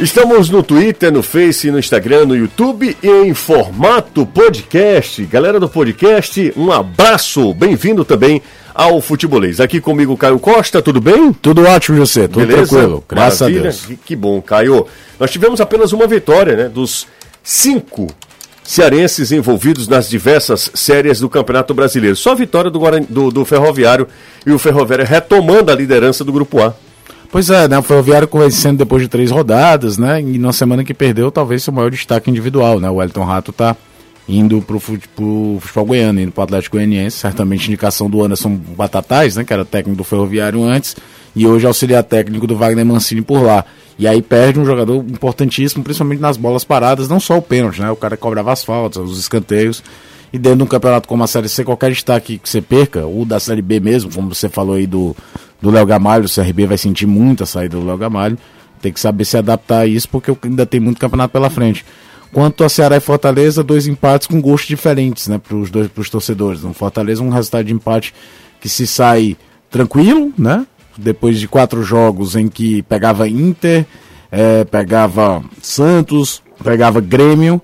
Estamos no Twitter, no Face, no Instagram, no YouTube e em formato podcast. Galera do podcast, um abraço, bem-vindo também ao Futebolês. Aqui comigo, Caio Costa, tudo bem? Tudo ótimo, José, tudo Beleza? tranquilo, graças Maravilha. a Deus. Que, que bom, Caio. Nós tivemos apenas uma vitória, né, dos cinco cearenses envolvidos nas diversas séries do Campeonato Brasileiro. Só a vitória do, do, do Ferroviário e o Ferroviário retomando a liderança do Grupo A. Pois é, né? O Ferroviário vencendo depois de três rodadas, né? E na semana que perdeu, talvez seu maior destaque individual, né? O Elton Rato tá indo pro, fute, pro futebol goiano, indo pro Atlético Goianiense, certamente indicação do Anderson Batatais, né? Que era técnico do Ferroviário antes, e hoje auxiliar técnico do Wagner Mancini por lá. E aí perde um jogador importantíssimo, principalmente nas bolas paradas, não só o pênalti, né? O cara cobrava as faltas, os escanteios. E dentro de um campeonato como a Série C, qualquer destaque que você perca, ou da Série B mesmo, como você falou aí do, do Léo Gamalho, o CRB vai sentir muito a saída do Léo Gamalho. Tem que saber se adaptar a isso, porque ainda tem muito campeonato pela frente. Quanto a Ceará e Fortaleza, dois empates com gostos diferentes, né, para os dois pros torcedores. No Fortaleza, um resultado de empate que se sai tranquilo, né? Depois de quatro jogos em que pegava Inter, é, pegava Santos, pegava Grêmio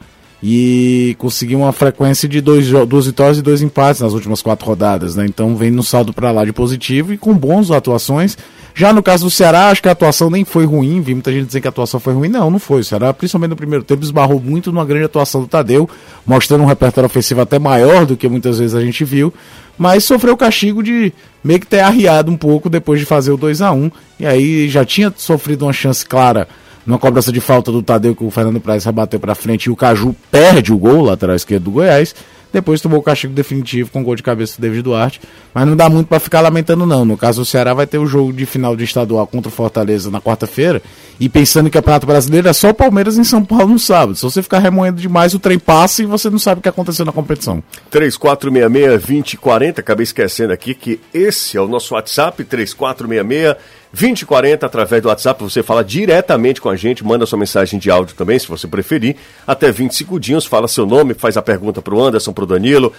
e conseguiu uma frequência de dois, duas vitórias e dois empates nas últimas quatro rodadas, né? Então vem no saldo para lá de positivo e com bons atuações. Já no caso do Ceará, acho que a atuação nem foi ruim, vi muita gente dizer que a atuação foi ruim. Não, não foi. O Ceará, principalmente no primeiro tempo, esbarrou muito numa grande atuação do Tadeu, mostrando um repertório ofensivo até maior do que muitas vezes a gente viu, mas sofreu o castigo de meio que ter arriado um pouco depois de fazer o 2 a 1 e aí já tinha sofrido uma chance clara numa cobrança de falta do Tadeu que o Fernando Praz rebateu para frente e o Caju perde o gol, lateral esquerdo do Goiás. Depois tomou o castigo definitivo com o gol de cabeça do David Duarte. Mas não dá muito para ficar lamentando, não. No caso, o Ceará vai ter o jogo de final de estadual contra o Fortaleza na quarta-feira. E pensando em Campeonato Brasileiro, é só o Palmeiras em São Paulo no sábado. Se você ficar remoendo demais, o trem passa e você não sabe o que aconteceu na competição. 3466-2040. Acabei esquecendo aqui que esse é o nosso WhatsApp, 3466 2040 através do WhatsApp, você fala diretamente com a gente, manda sua mensagem de áudio também, se você preferir, até 20 segundinhos, fala seu nome, faz a pergunta para o Anderson, para o Danilo,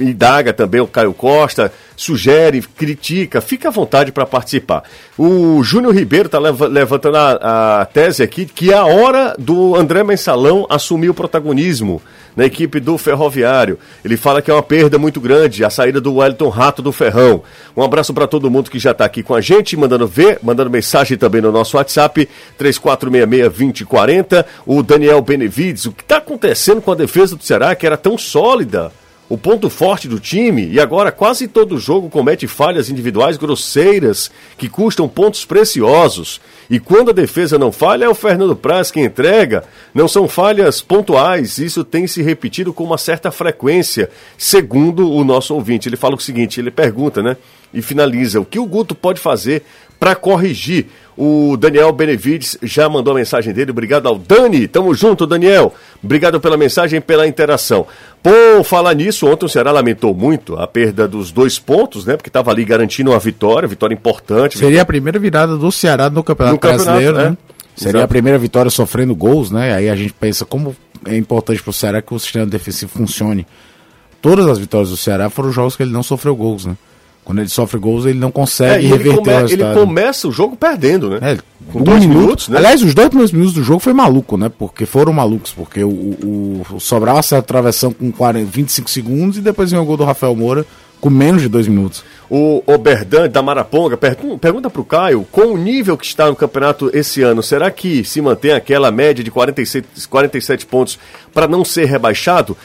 indaga também o Caio Costa, sugere, critica, fica à vontade para participar. O Júnior Ribeiro está levantando a, a, tese aqui que é a hora do André Mensalão assumir o protagonismo na equipe do Ferroviário. Ele fala que é uma perda muito grande a saída do Wellington Rato do Ferrão. Um abraço para todo mundo que já está aqui com a gente, mandando ver, mandando mensagem também no nosso WhatsApp, 3466-2040. O Daniel Benevides, o que está acontecendo com a defesa do Ceará, que era tão sólida? O ponto forte do time e agora quase todo jogo comete falhas individuais grosseiras que custam pontos preciosos. E quando a defesa não falha, é o Fernando Praz que entrega. Não são falhas pontuais, isso tem se repetido com uma certa frequência, segundo o nosso ouvinte. Ele fala o seguinte: ele pergunta, né? E finaliza: o que o Guto pode fazer para corrigir o Daniel Benevides já mandou a mensagem dele. Obrigado ao Dani. Tamo junto, Daniel. Obrigado pela mensagem e pela interação. Por falar nisso, ontem o Ceará lamentou muito a perda dos dois pontos, né? Porque estava ali garantindo uma vitória, vitória importante. Seria vitória... a primeira virada do Ceará no Campeonato, no campeonato Brasileiro, né? né? Seria Exato. a primeira vitória sofrendo gols, né? Aí a gente pensa como é importante para o Ceará que o sistema defensivo funcione. Todas as vitórias do Ceará foram jogos que ele não sofreu gols, né? Quando ele sofre gols, ele não consegue é, reverter come, o resultado. Ele começa o jogo perdendo, né? É, Com dois minuto, minutos, né? Aliás, os dois primeiros minutos do jogo foi maluco, né? Porque foram malucos, porque o, o, o Sobral acerta a travessão com 40, 25 segundos e depois vem o gol do Rafael Moura com menos de dois minutos. O Oberdan da Maraponga pergunta, para o Caio, com o nível que está no campeonato esse ano, será que se mantém aquela média de 47, 47 pontos para não ser rebaixado?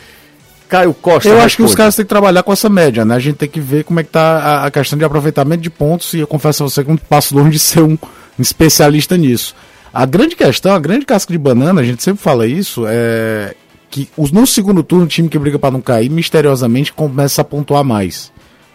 Caio Costa. Eu acho que os caras têm que trabalhar com essa média, né? A gente tem que ver como é que tá a, questão de aproveitamento de pontos e eu confesso a você que não passo longe de ser um, um especialista nisso. A grande questão, a grande casca de banana, a gente sempre fala isso, é que os, no segundo turno o time que briga para não cair misteriosamente começa a pontuar mais.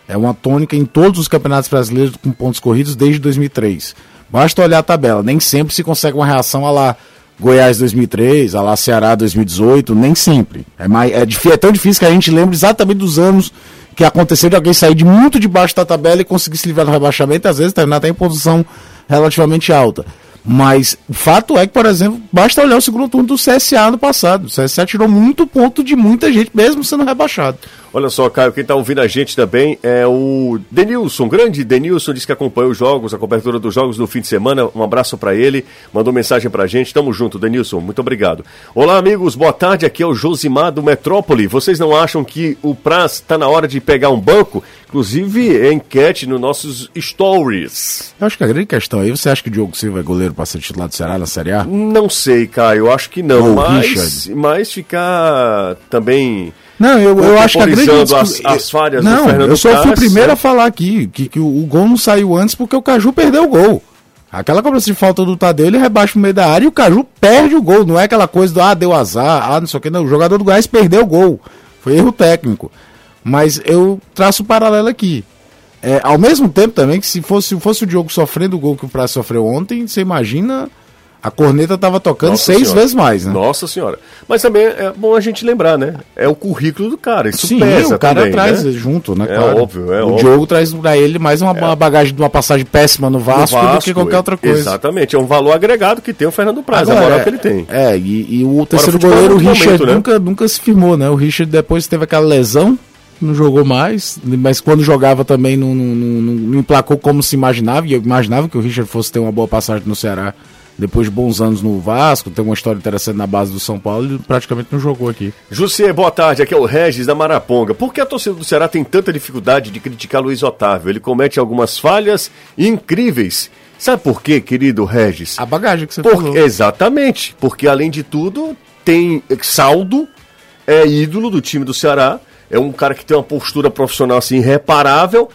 É uma tônica em todos os campeonatos brasileiros com pontos corridos desde 2003. Basta olhar a tabela, nem sempre se consegue uma reação a lá Goiás 2003, a lá Ceará 2018, nem sempre. É, mais, é, é tão difícil que a gente lembra exatamente dos anos que aconteceu de alguém sair de muito debaixo da tabela e conseguir se livrar do rebaixamento, às vezes terminar até em posição relativamente alta. Mas o fato é que, por exemplo, basta olhar o segundo turno do CSA no passado. O CSA tirou muito ponto de muita gente, mesmo sendo rebaixado. Olha só, Caio, quem está ouvindo a gente também é o Denilson, grande Denilson, disse que acompanhou os jogos, a cobertura dos jogos no fim de semana. Um abraço para ele, mandou mensagem para a gente. Tamo junto, Denilson, muito obrigado. Olá, amigos, boa tarde. Aqui é o Josimar do Metrópole. Vocês não acham que o Praz está na hora de pegar um banco? Inclusive, é enquete nos nossos stories. Eu acho que a grande questão aí, você acha que o Diogo Silva é goleiro para ser titular do Ceará na Série A? Não sei, Caio, eu acho que não. mas, mas ficar também não, eu, eu acho que a grande as, as falhas não, do Fernando eu só fui o primeiro a falar aqui que, que o, o, gol não saiu antes porque o Caju perdeu o gol. Aquela cobrança de falta do Tadeu, ele rebaixa no meio da área e o Caju perde o gol. Não é aquela coisa do, ah, deu azar, ah, não sei o que, não. O jogador do Goiás perdeu o gol. Foi erro técnico. Mas eu traço um paralelo aqui. É, ao mesmo tempo também que se fosse, fosse o Diogo sofrendo o gol que o Praça sofreu ontem, você imagina a corneta estava tocando Nossa seis senhora. vezes mais, né? Nossa senhora. Mas também é bom a gente lembrar, né? É o currículo do cara. Isso Sim, pesa o cara também, traz né? junto, né? É claro. óbvio, é o óbvio. Diogo traz para ele mais uma, é. bagagem de uma passagem péssima no Vasco, no Vasco, do que qualquer outra coisa. Exatamente. É um valor agregado que tem o Fernando Praz, Agora, a moral é, que ele tem. É, e, e o terceiro Agora, goleiro, o Richard, momento, né? nunca, nunca se firmou, né? O Richard depois teve aquela lesão, não jogou mais, mas quando jogava também não, não, não, não emplacou como se imaginava, e eu imaginava que o Richard fosse ter uma boa passagem no Ceará depois de bons anos no Vasco, tem uma história interessante na base do São Paulo, ele praticamente não jogou aqui. José, boa tarde, aqui é o Regis da Maraponga. Por que a torcida do Ceará tem tanta dificuldade de criticar Luiz Otávio? Ele comete algumas falhas incríveis. Sabe por quê, querido Regis? A bagagem que você por... falou. Exatamente, porque além de tudo, tem saldo, é ídolo do time do Ceará, é um cara que tem uma postura profissional assim irreparável,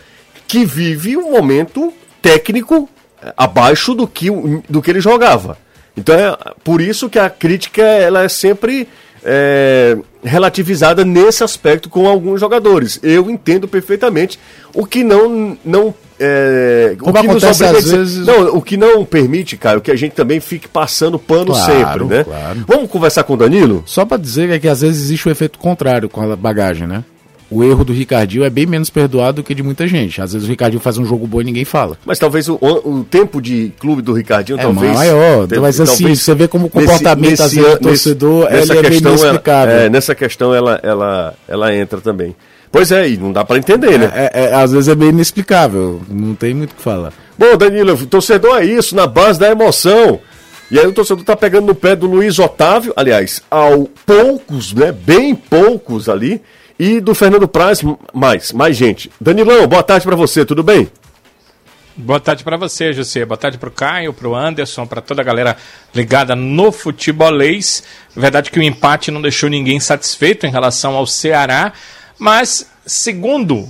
que vive um momento técnico abaixo do que, do que ele jogava. Então é por isso que a crítica ela é sempre é, relativizada nesse aspecto com alguns jogadores. Eu entendo perfeitamente o que não não é, o que nos obriga vezes... não, o que não permite, cara, que a gente também fique passando pano claro, sempre, né? Claro. Vamos conversar com o Danilo? Só para dizer é que às vezes existe o efeito contrário com a bagagem, né? O erro do Ricardinho é bem menos perdoado do que de muita gente. Às vezes o Ricardinho faz um jogo bom e ninguém fala. Mas talvez o, o tempo de clube do Ricardinho é talvez. maior. Tem, mas assim, você vê como o comportamento nesse, às vezes, do torcedor nesse, é bem inexplicável. É, nessa questão ela, ela, ela entra também. Pois é, e não dá para entender, né? É, é, às vezes é bem inexplicável. Não tem muito o que falar. Bom, Danilo, torcedor é isso, na base da emoção. E aí o torcedor tá pegando no pé do Luiz Otávio, aliás, ao poucos, né? Bem poucos ali e do Fernando Praz, mais, mais gente. Danilão, boa tarde para você, tudo bem? Boa tarde para você, José. Boa tarde para o Caio, para o Anderson, para toda a galera ligada no futebolês. Verdade que o empate não deixou ninguém satisfeito em relação ao Ceará, mas segundo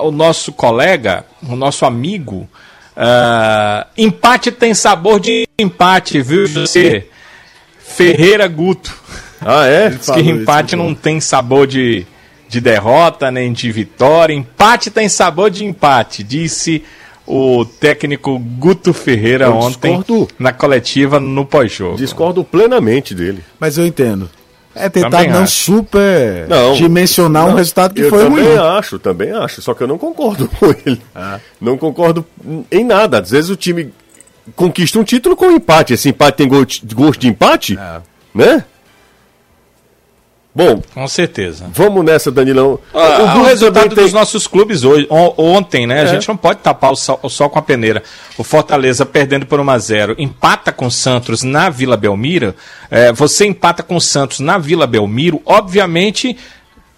o nosso colega, o nosso amigo, uh, empate tem sabor de empate, viu, José? Ferreira Guto. Ah, é? Diz que empate não tem sabor de de derrota nem de vitória. Empate tem sabor de empate, disse o técnico Guto Ferreira eu ontem discordo. na coletiva no pós-jogo. Discordo plenamente dele. Mas eu entendo. É tentar também não acho. super não, dimensionar não, um resultado que foi ruim. Eu também acho, também acho. Só que eu não concordo com ele. Ah. Não concordo em nada. Às vezes o time conquista um título com um empate. Esse empate tem gosto de empate? Ah. Né? Bom, com certeza. Vamos nessa, Danilão. Ah, o, o resultado tem... dos nossos clubes hoje, ontem, né? É. A gente não pode tapar o sol, o sol, com a peneira. O Fortaleza perdendo por 1 a 0 empata com o Santos na Vila Belmiro. É, você empata com o Santos na Vila Belmiro. Obviamente,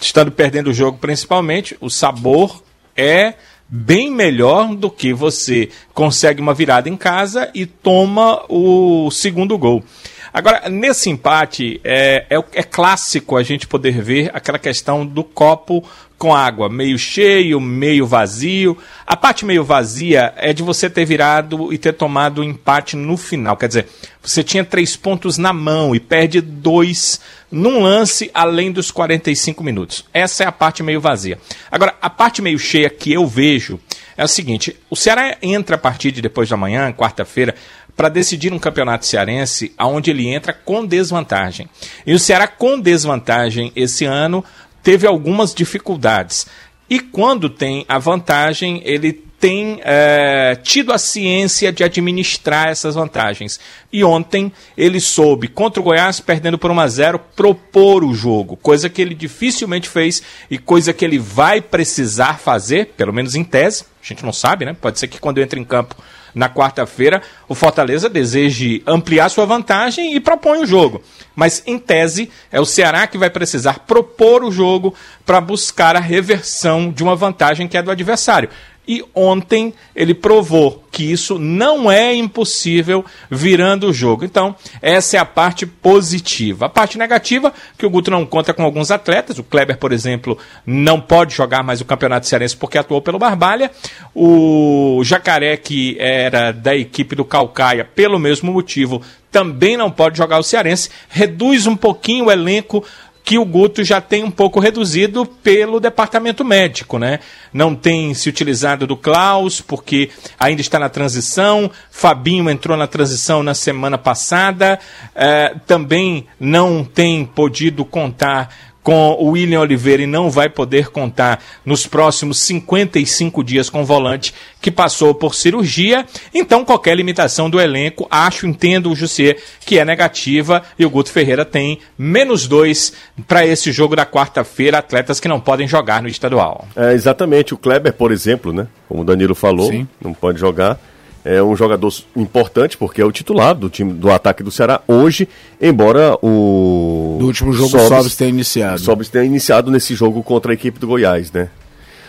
estando perdendo o jogo principalmente, o sabor é bem melhor do que você consegue uma virada em casa e toma o segundo gol. Agora, nesse empate, é, é, é, clássico a gente poder ver aquela questão do copo com água, meio cheio, meio vazio. A parte meio vazia é de você ter virado e ter tomado o empate no final. Quer dizer, você tinha três pontos na mão e perde dois num lance além dos 45 minutos. Essa é a parte meio vazia. Agora, a parte meio cheia que eu vejo é o seguinte: o Ceará entra a partir de depois da manhã, quarta-feira, para decidir um campeonato cearense onde ele entra com desvantagem. E o Ceará com desvantagem esse ano teve algumas dificuldades. E quando tem a vantagem, ele tem é, tido a ciência de administrar essas vantagens. E ontem ele soube, contra o Goiás, perdendo por 1 a 0 propor o jogo, coisa que ele dificilmente fez e coisa que ele vai precisar fazer, pelo menos em tese. A gente não sabe, né? Pode ser que quando entra em campo na quarta-feira, o Fortaleza deseje ampliar sua vantagem e propõe o jogo. Mas, em tese, é o Ceará que vai precisar propor o jogo para buscar a reversão de uma vantagem que é do adversário e ontem ele provou que isso não é impossível virando o jogo. Então, essa é a parte positiva. A parte negativa, que o Guto não conta com alguns atletas. O Kleber, por exemplo, não pode jogar mais o Campeonato Cearense porque atuou pelo Barbalha. O Jacaré, que era da equipe do Calcaia, pelo mesmo motivo, também não pode jogar o Cearense. Reduz um pouquinho o elenco que o Guto já tem um pouco reduzido pelo departamento médico, né? Não tem se utilizado do Klaus, porque ainda está na transição. Fabinho entrou na transição na semana passada. Uh, também não tem podido contar com o William Oliveira e não vai poder contar nos próximos 55 dias com o volante que passou por cirurgia. Então, qualquer limitação do elenco, acho, entendo o Jussier que é negativa e o Guto Ferreira tem menos dois para esse jogo da quarta-feira, atletas que não podem jogar no estadual. É, exatamente. O Kleber, por exemplo, né? Como o Danilo falou, Sim. não pode jogar é um jogador importante porque é o titular do time do ataque do Ceará hoje, embora o do último jogo Sobis, Sobis tenha iniciado. Sobis tenha iniciado nesse jogo contra a equipe do Goiás, né?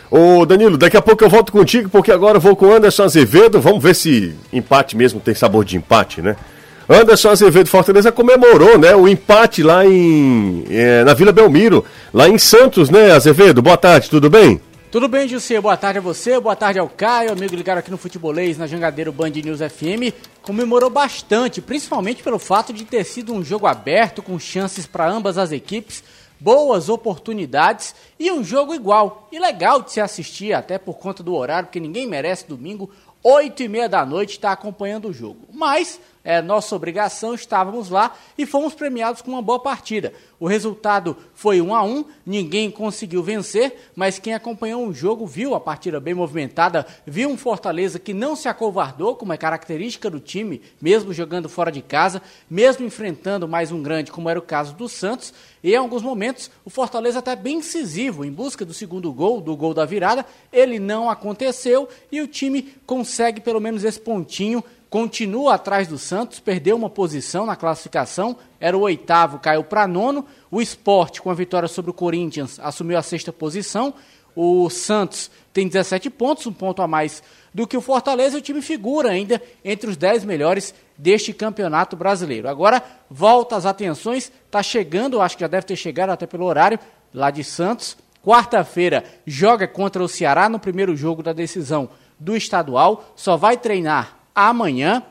Ô Danilo, daqui a pouco eu volto contigo porque agora eu vou com o Anderson Azevedo, vamos ver se empate mesmo tem sabor de empate, né? Anderson Azevedo Fortaleza comemorou, né, o empate lá em é, na Vila Belmiro, lá em Santos, né, Azevedo? Boa tarde, tudo bem? Tudo bem, José? Boa tarde a você, boa tarde ao Caio, amigo ligado aqui no Futebolês, na Jangadeiro Band News FM. Comemorou bastante, principalmente pelo fato de ter sido um jogo aberto, com chances para ambas as equipes, boas oportunidades e um jogo igual. E legal de se assistir, até por conta do horário, porque ninguém merece domingo, 8 e meia da noite, estar tá acompanhando o jogo. Mas é nossa obrigação, estávamos lá e fomos premiados com uma boa partida. O resultado foi 1 a 1, ninguém conseguiu vencer, mas quem acompanhou o jogo viu a partida bem movimentada, viu um Fortaleza que não se acovardou, como é característica do time, mesmo jogando fora de casa, mesmo enfrentando mais um grande, como era o caso do Santos, e em alguns momentos o Fortaleza até bem incisivo em busca do segundo gol, do gol da virada, ele não aconteceu e o time consegue pelo menos esse pontinho continua atrás do Santos, perdeu uma posição na classificação, era o oitavo, caiu para nono. O esporte, com a vitória sobre o Corinthians, assumiu a sexta posição. O Santos tem 17 pontos, um ponto a mais do que o Fortaleza, o time figura ainda entre os 10 melhores deste campeonato brasileiro. Agora, volta as atenções, está chegando, acho que já deve ter chegado até pelo horário, lá de Santos. Quarta-feira joga contra o Ceará no primeiro jogo da decisão do estadual, só vai treinar amanhã.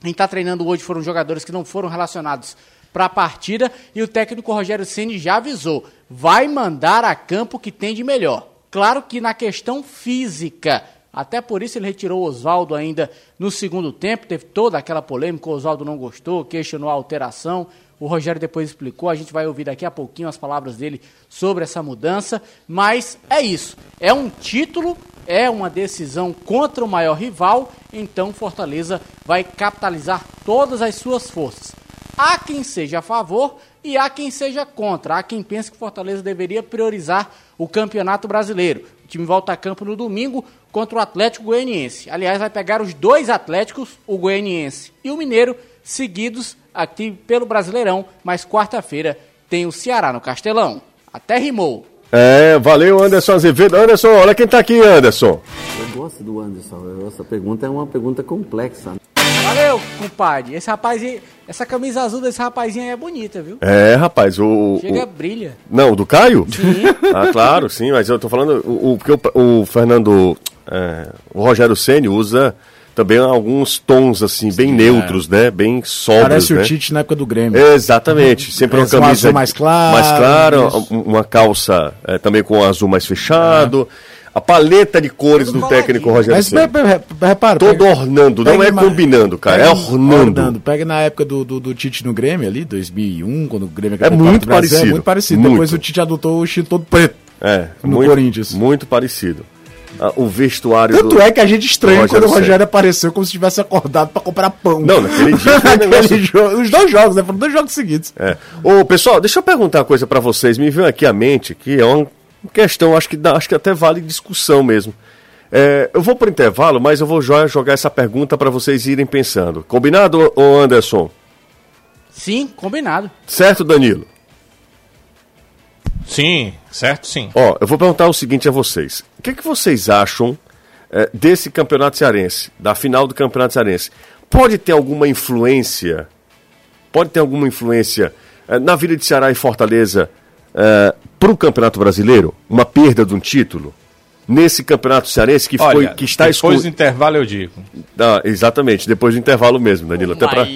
Quem está treinando hoje foram jogadores que não foram relacionados para a partida e o técnico Rogério Ceni já avisou, vai mandar a campo que tem de melhor. Claro que na questão física, até por isso ele retirou o Oswaldo ainda no segundo tempo, teve toda aquela polêmica, o Oswaldo não gostou, questionou a alteração. O Rogério depois explicou, a gente vai ouvir daqui a pouquinho as palavras dele sobre essa mudança, mas é isso. É um título, é uma decisão contra o maior rival, então Fortaleza vai capitalizar todas as suas forças. Há quem seja a favor e há quem seja contra. Há quem pense que Fortaleza deveria priorizar o Campeonato Brasileiro. O time volta a campo no domingo contra o Atlético Goianiense. Aliás, vai pegar os dois Atléticos, o Goianiense e o Mineiro, seguidos aqui pelo Brasileirão, mas quarta-feira tem o Ceará no Castelão. Até rimou. É, valeu Anderson Azevedo. Anderson, olha quem tá aqui, Anderson. Eu gosto do Anderson. Essa pergunta é uma pergunta complexa. Valeu, compadre. Esse rapaz, essa camisa azul desse rapazinho aí é bonita, viu? É, rapaz, o. Chega, o... brilha. Não, do Caio? Sim. ah, claro, sim, mas eu tô falando. O, o, porque o, o Fernando. É, o Rogério Senni usa também alguns tons assim bem Sim, neutros, é. né? Bem sóbrios, Parece né? o Tite na época do Grêmio. Exatamente, sempre uma camisa um mais claro, mais clara, uma calça é, também com azul mais fechado. É. A paleta de cores do técnico Rogério Mas repara, todo pega, ornando, não é combinando, cara, é ornando. ornando. Pega na época do, do, do, Tite no Grêmio ali, 2001, quando o Grêmio é muito parecido, é muito parecido. Muito. Depois o Tite adotou o estilo todo preto. É, no muito, Corinthians. Muito parecido. Ah, o vestuário Tanto do, é que a gente estranha do quando o Rogério apareceu como se tivesse acordado pra comprar pão. Não, naquele dia Naquele negócio- jogo- Os dois jogos, né? Foram dois jogos seguidos. É. Ô, pessoal, deixa eu perguntar uma coisa pra vocês. Me veio aqui à mente que é uma questão, acho que, acho que até vale discussão mesmo. É, eu vou pro intervalo, mas eu vou jo- jogar essa pergunta pra vocês irem pensando. Combinado, ô Anderson? Sim, combinado. Certo, Danilo? Sim, certo sim. Ó, eu vou perguntar o seguinte a vocês. O que, que vocês acham é, desse campeonato cearense, da final do campeonato cearense? Pode ter alguma influência, pode ter alguma influência é, na vida de Ceará e Fortaleza para o campeonato brasileiro? Uma perda de um título? Nesse campeonato cearense que, foi, Olha, que está depois do intervalo eu digo. Ah, exatamente, depois do intervalo mesmo, Danilo. Até pra...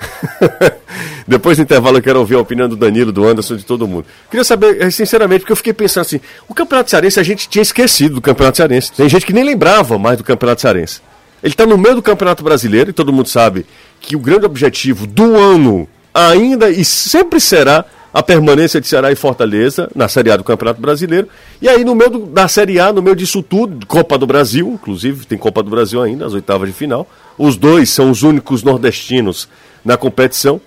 Depois do intervalo eu quero ouvir a opinião do Danilo, do Anderson, de todo mundo. Queria saber, eh, sinceramente, porque eu fiquei pensando assim, o Campeonato Cearense a gente tinha esquecido do Campeonato Cearense. Tem gente que nem lembrava mais do Campeonato Cearense. Ele está no meio do Campeonato Brasileiro e todo mundo sabe que o grande objetivo do ano ainda e sempre será a permanência de Ceará e Fortaleza na Série A do Campeonato Brasileiro. E aí, no meio do- da Série A, no meio disso tudo, Copa do Brasil, inclusive, tem Copa do Brasil ainda, as oitavas de final. Os dois são os únicos nordestinos na competição.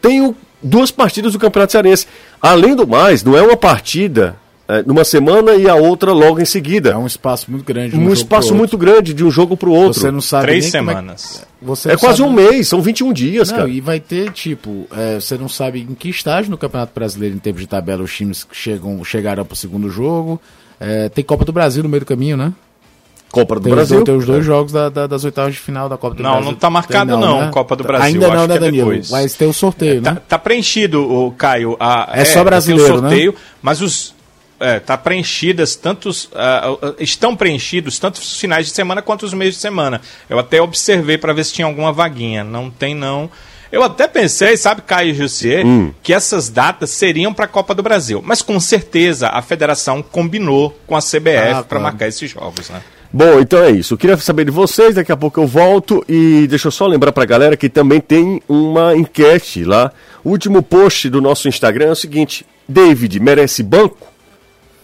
Tem o- duas partidas do Campeonato Cearense. Além do mais, não é uma partida é, numa semana e a outra logo em seguida. É um espaço muito grande. de um jogo espaço muito grande de um jogo para o outro. Você não sabe Três nem como é semanas. Você É não quase sabe- um mês, são 21 dias, Não, cara. e vai ter, tipo, é, você não sabe em que estágio no Campeonato Brasileiro, em termos de tabela, os times que chegam, chegaram pro segundo jogo. É, tem Copa do Brasil no meio do caminho, né? Copa do Tem, os Brasil. dois- tem os dois jogos da- da- das oitavas de final da Copa do Não, Brasil. não tá marcado Tem não, Copa do Brasil, Ainda acho não, né, que é Danilo? depois. Mas tem o sorteio, Tá, né? tá preenchido, o Caio. A, É só brasileiro, tem o sorteio, mas os. É, tá preenchidas tantos. ah, estão preenchidos tanto os finais de semana quanto os meios de semana. Eu até observei para ver se tinha alguma vaguinha. Não tem, não. Eu até pensei, sabe, Caio Jussier, Hum. que essas datas seriam para a Copa do Brasil. Mas com certeza a federação combinou com a CBF Ah, para claro. marcar esses jogos, né? Bom, então é isso. Eu queria saber de vocês, daqui a pouco eu volto e deixa eu só lembrar pra galera que também tem uma enquete lá. O último post do nosso Instagram é o seguinte: David merece banco?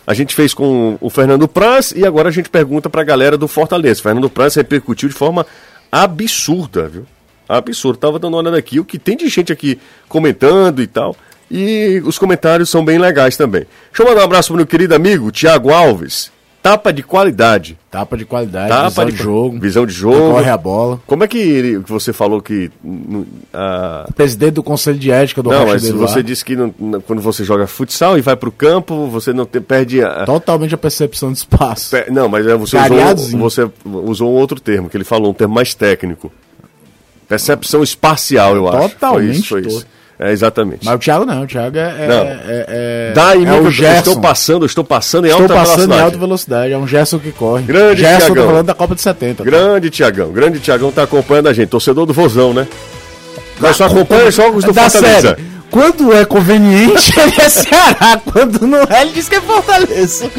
A gente fez com o Fernando Praz e agora a gente pergunta pra galera do Fortaleza. Fernando Praz repercutiu de forma absurda, viu? Absurdo. Tava dando uma olhada aqui, o que tem de gente aqui comentando e tal. E os comentários são bem legais também. Deixa eu mandar um abraço pro meu querido amigo Tiago Alves. Tapa de qualidade. Tapa de qualidade, Tapa visão de de jogo. visão de jogo. Corre a bola. Como é que, ele- que você falou que. ah, Presidente do Conselho de Ética do não, mas você disse que não- quando você joga futsal e vai pro campo, você não te- perde. A, Totalmente a percepção de espaço. não, mas é, você usou, você usou um outro termo, que ele falou, um termo mais técnico. Percepção espacial, eu acho. Totalmente Foi isso, foi isso. É, exatamente. Mas o Thiago não, o Thiago é. é, Não. é, é- Dá em é mim, o Gerson. estou passando, estou passando em Estou alta passando em velocidade. alta velocidade. É um Gerson que corre. Grande Gerson, Thiagão. tô falando da Copa de 70. tá? Grande Tiagão, grande Tiagão tá acompanhando a gente, torcedor do Vozão, né? Mas só acompanha os jogos do da Fortaleza. série. Quando é conveniente, ele é Ceará. Quando não é, ele diz que é Fortaleza.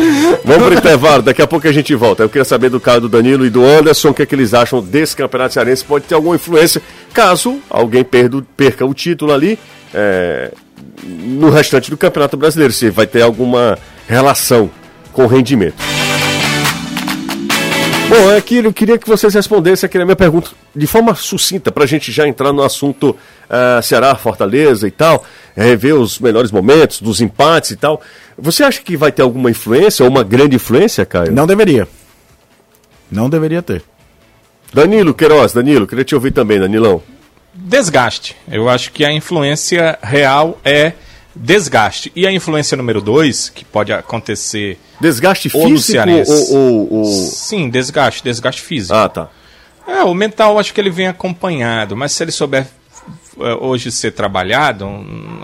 Vamos pro intervalo, daqui a pouco a gente volta. Eu queria saber do caso do Danilo e do Anderson, o que, é que eles acham desse campeonato cearense. Pode ter alguma influência, caso alguém perda, perca o título ali, é, no restante do campeonato brasileiro, se vai ter alguma relação com o rendimento. Bom, é que eu queria que vocês respondessem aqui na minha pergunta de forma sucinta, para a gente já entrar no assunto ah, Ceará, Fortaleza e tal, rever os melhores momentos, dos empates e tal. Você acha que vai ter alguma influência, ou uma grande influência, Caio? Não deveria. Não deveria ter. Danilo Queiroz, Danilo, queria te ouvir também, Danilão. desgaste. Eu acho que a influência real é desgaste. E a influência número dois, que pode acontecer. Desgaste Ou físico ou, ou- ou- Sim, desgaste, desgaste físico. Ah, tá. É, o mental acho que ele vem acompanhado, mas se ele souber eh, hoje ser trabalhado,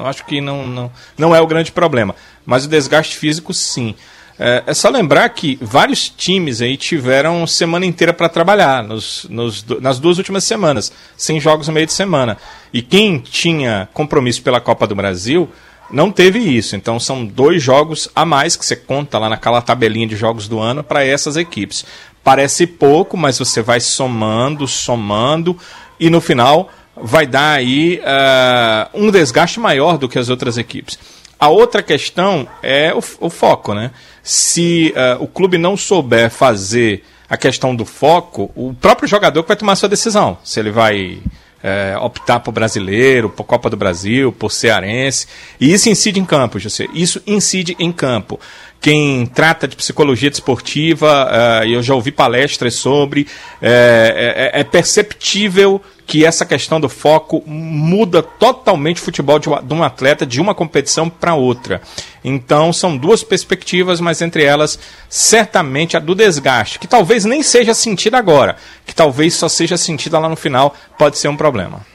acho que não, não, não é o grande problema. Mas o desgaste físico, sim. É, é só lembrar que vários times aí tiveram semana inteira para trabalhar nos, nos nas duas últimas semanas, sem jogos no meio de semana. E quem tinha compromisso pela Copa do Brasil não teve isso. Então são dois jogos a mais que você conta lá naquela tabelinha de jogos do ano para essas equipes. Parece pouco, mas você vai somando, somando e no final vai dar aí ah, um desgaste maior do que as outras equipes. A outra questão é o, o foco, né? Se uh, o clube não souber fazer a questão do foco, o próprio jogador vai tomar sua decisão. Se ele vai é, optar por brasileiro, por Copa do Brasil, por cearense. E isso incide em campo, José. Isso incide em campo. Quem trata de psicologia desportiva, uh, eu já ouvi palestras sobre, é, é, é perceptível que essa questão do foco muda totalmente o futebol de, um atleta de uma competição para outra. Então são duas perspectivas, mas entre elas, certamente a do desgaste, que talvez nem seja sentida agora, que talvez só seja sentida lá no final, pode ser um problema.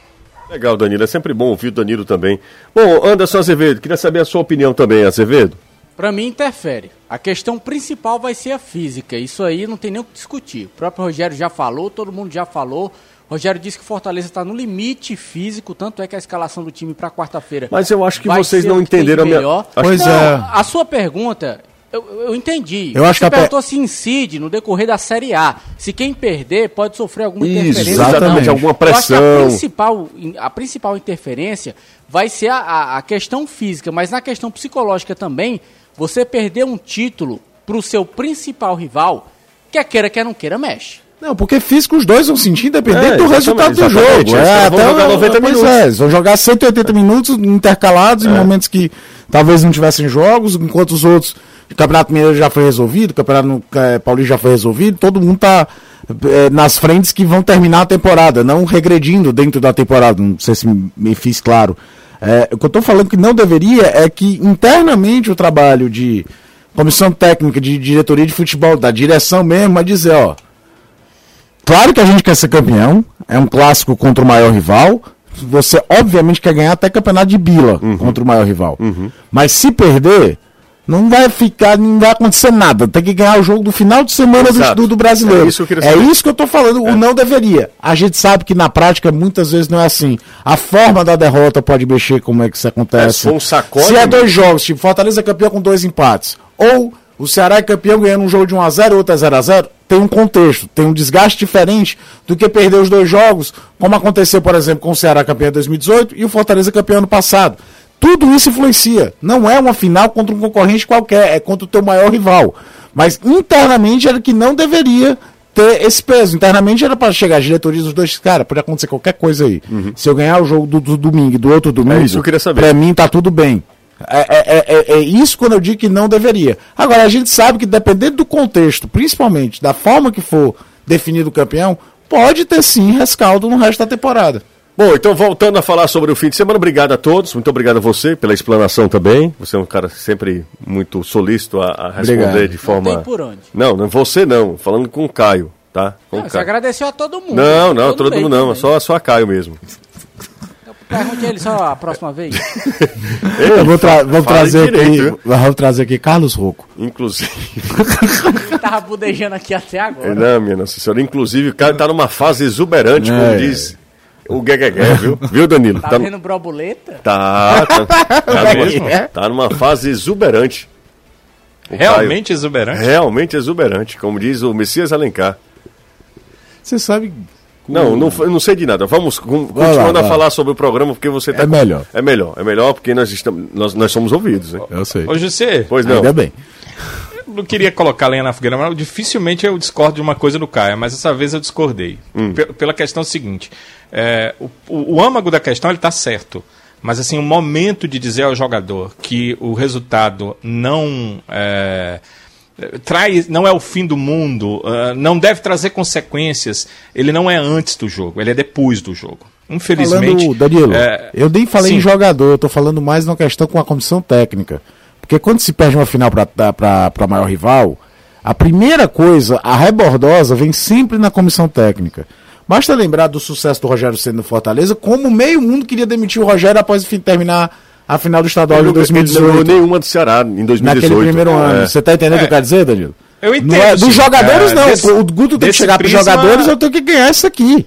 Legal, Danilo. É sempre bom ouvir o Danilo também. Bom, Anderson Azevedo, queria saber a sua opinião também, Azevedo. Para mim, interfere. A questão principal vai ser a física. Isso aí não tem nem o que discutir. O próprio Rogério já falou, todo mundo já falou. Rogério disse que o Fortaleza está no limite físico, tanto é que a escalação do time para quarta-feira. Mas eu acho que vocês não entenderam a minha. Melhor. Pois não, é. A sua pergunta, eu, eu entendi. Eu acho Você que perguntou se incide no decorrer da Série A. Se quem perder pode sofrer alguma interferência. Exatamente, não. alguma pressão. a principal, a principal interferência vai ser a, a, a questão física, mas na questão psicológica também, você perder um título para o seu principal rival, quer queira, quer não queira, mexe. Não, porque físico os dois vão sentir independente é, do resultado do jogo. É, até jogar 90 minutos. É, vão jogar 180 minutos intercalados é. em momentos que talvez não tivessem jogos, enquanto os outros. O Campeonato Mineiro já foi resolvido, o Campeonato é, Paulista já foi resolvido, todo mundo está é, nas frentes que vão terminar a temporada, não regredindo dentro da temporada. Não sei se me fiz claro. É, o que eu estou falando que não deveria é que internamente o trabalho de comissão técnica, de diretoria de futebol, da direção mesmo, é dizer, ó Claro que a gente quer ser campeão, é um clássico contra o maior rival. Você, obviamente, quer ganhar até campeonato de bila uhum. contra o maior rival. Uhum. Mas se perder, não vai ficar, não vai acontecer nada. Tem que ganhar o jogo do final de semana do, do, brasileiro. É isso que eu, é isso que eu tô falando. É. O não deveria. A gente sabe que na prática muitas vezes não é assim. A forma da derrota pode mexer como é que isso acontece. É, um sacode, se é dois jogos, tipo Fortaleza é campeão com dois empates, ou o Ceará é campeão ganhando um jogo de 1x0, outro é 0x0, tem um contexto, tem um desgaste diferente do que perder os dois jogos, como aconteceu, por exemplo, com o Ceará campeão em 2018 e o Fortaleza campeão ano passado. Tudo isso influencia. Não é uma final contra um concorrente qualquer, é contra o teu maior rival. Mas internamente era que não deveria ter esse peso. Internamente era para chegar a diretoria dos dois, cara, pode acontecer qualquer coisa aí. Uhum. Se eu ganhar o jogo do, do domingo e do outro domingo, é isso pra mim tá tudo bem. É, é, é, é, isso quando eu digo que não deveria. Agora, a gente sabe que dependendo do contexto, principalmente da forma que for definido o campeão, pode ter sim rescaldo no resto da temporada. Bom, então voltando a falar sobre o fim de semana, obrigado a todos, muito obrigado a você pela explanação também. Você é um cara sempre muito solícito a, a responder obrigado. de forma. Não, por onde? não, não você não, falando com o Caio, tá? Com não, o Caio. Você agradeceu a todo mundo. Não, não, todo, todo mundo não, só, só a Caio mesmo. Pergunte ele só a próxima vez. Ei, vou tra vamos, trazer direito, aqui, vamos trazer aqui Carlos Rocco. Inclusive. Ele tava budejando aqui até agora. Não, minha nossa senhora. Inclusive, o cara tá numa fase exuberante, é. como diz o Gueguegué, viu? Viu, Danilo? Tá, tá vendo brobuleta? Tá, tá. Tá mesmo. Tá numa fase exuberante. O Realmente Caio, exuberante? Realmente exuberante, como diz o Messias Alencar. Você sabe não, não, não sei de nada. Vamos continuando lá, a falar sobre o programa porque você tá É melhor. É melhor, é melhor porque nós estamos nós, nós somos ouvidos, né? Eu sei. Ô, José. Pois não. Ainda bem. Não queria colocar lenha na fogueira, mas dificilmente eu discordo de uma coisa no Caia, mas dessa vez eu discordei. Hum. Pela questão seguinte: é, o, o, o âmago da questão ele está certo. Mas assim, o momento de dizer ao jogador que o resultado não é, traz, não é o fim do mundo, uh, não deve trazer consequências. Ele não é antes do jogo, ele é depois do jogo. Infelizmente. Falando, Danilo, é... eu nem falei sim. em jogador, eu estou falando mais na questão com a comissão técnica. Porque quando se perde uma final para maior rival, a primeira coisa, a rebordosa, vem sempre na comissão técnica. Basta lembrar do sucesso do Rogério sendo no Fortaleza, como meio mundo queria demitir o Rogério após terminar a final do estadual de 2018. Não nenhuma do Ceará em 2018. Naquele primeiro ano. É. Você está entendendo o é. que eu quero dizer, Danilo? Eu entendo. Não é, dos jogadores, é, não. Desse, o Guto tem que chegar para os jogadores, eu tenho que ganhar isso aqui.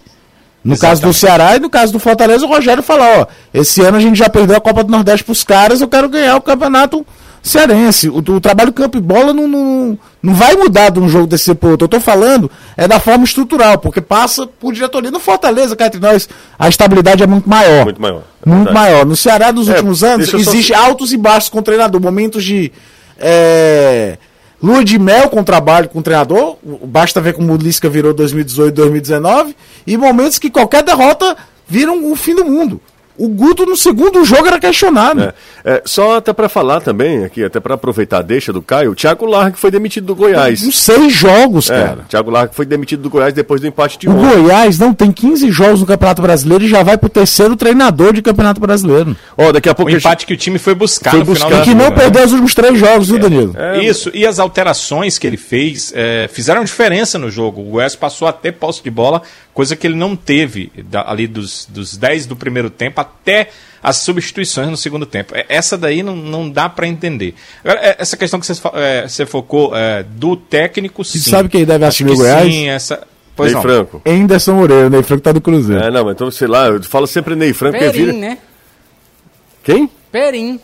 No Exatamente. caso do Ceará e no caso do Fortaleza, o Rogério falou: ó, esse ano a gente já perdeu a Copa do Nordeste para os caras, eu quero ganhar o campeonato cearense. O, o trabalho campo e bola não, não, não vai mudar de um jogo desse pro outro. Eu tô falando é da forma estrutural, porque passa por diretoria. No Fortaleza, cá entre nós, a estabilidade é muito maior. Muito maior. É muito maior. No Ceará, nos é, últimos anos, existe só... altos e baixos com o treinador. Momentos de. É, lua de mel com o trabalho com o treinador. Basta ver como o Lisca virou 2018, 2019. E momentos que qualquer derrota viram o fim do mundo. O Guto no segundo jogo era questionado. É, é, só até para falar também, aqui, até para aproveitar a deixa do Caio, o Thiago Largue foi demitido do Goiás. Uns seis jogos, é, cara. Thiago Largue foi demitido do Goiás depois do empate de O ontem. Goiás não tem 15 jogos no Campeonato Brasileiro e já vai pro terceiro treinador de Campeonato Brasileiro. Ó, oh, daqui a pouco. O empate que o time foi buscar foi buscar. E que não perdeu os últimos três jogos, viu, é. Danilo? É. Isso, e as alterações que ele fez é, fizeram diferença no jogo. O Goiás passou a ter posse de bola, coisa que ele não teve da, ali dos, dos 10 do primeiro tempo até as substituições no segundo tempo. É, essa daí não, não dá para entender. Agora, é, essa questão que você, é, você focou é, do técnico, sim. Você sabe quem deve assumir o Goiás? Sim, essa... Pois Ney não. Franco. Anderson Moreira, Ney Franco tá do Cruzeiro. É, não, mas então, sei lá, eu falo sempre Ney Franco. Perim, vira... né? Quem? Perim.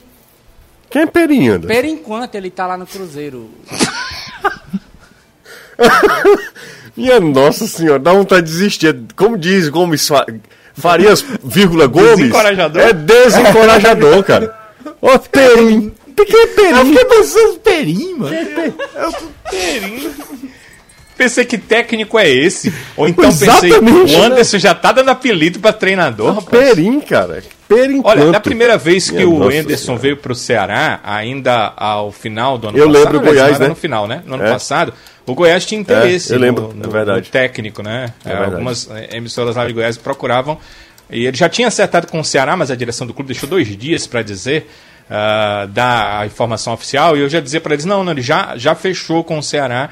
Quem é Perim, Anderson? Per enquanto ele tá lá no Cruzeiro. Minha nossa senhora, dá vontade de desistir. Como diz, como isso Farias, vírgula, Gomes. Desencorajador? É desencorajador, cara. Ô, Perim. O que é Perim? Eu fiquei pensando Perim, mano. É Perim. Pensei que técnico é esse. Ou então Exatamente, pensei, o Anderson já tá dando apelido pra treinador, rapaz. Perim, cara. Perim Olha, na primeira vez que o Anderson senhora. veio pro Ceará, ainda ao final do ano Eu passado. Eu lembro o Goiás, né? No final, né? No ano é. passado. O Goiás tinha interesse é, eu lembro, no, no, é verdade. no técnico, né? É Algumas eh, emissoras lá de Goiás procuravam. E ele já tinha acertado com o Ceará, mas a direção do clube deixou dois dias para dizer, uh, dar a informação oficial. E eu já dizia para eles: não, não, ele já, já fechou com o Ceará.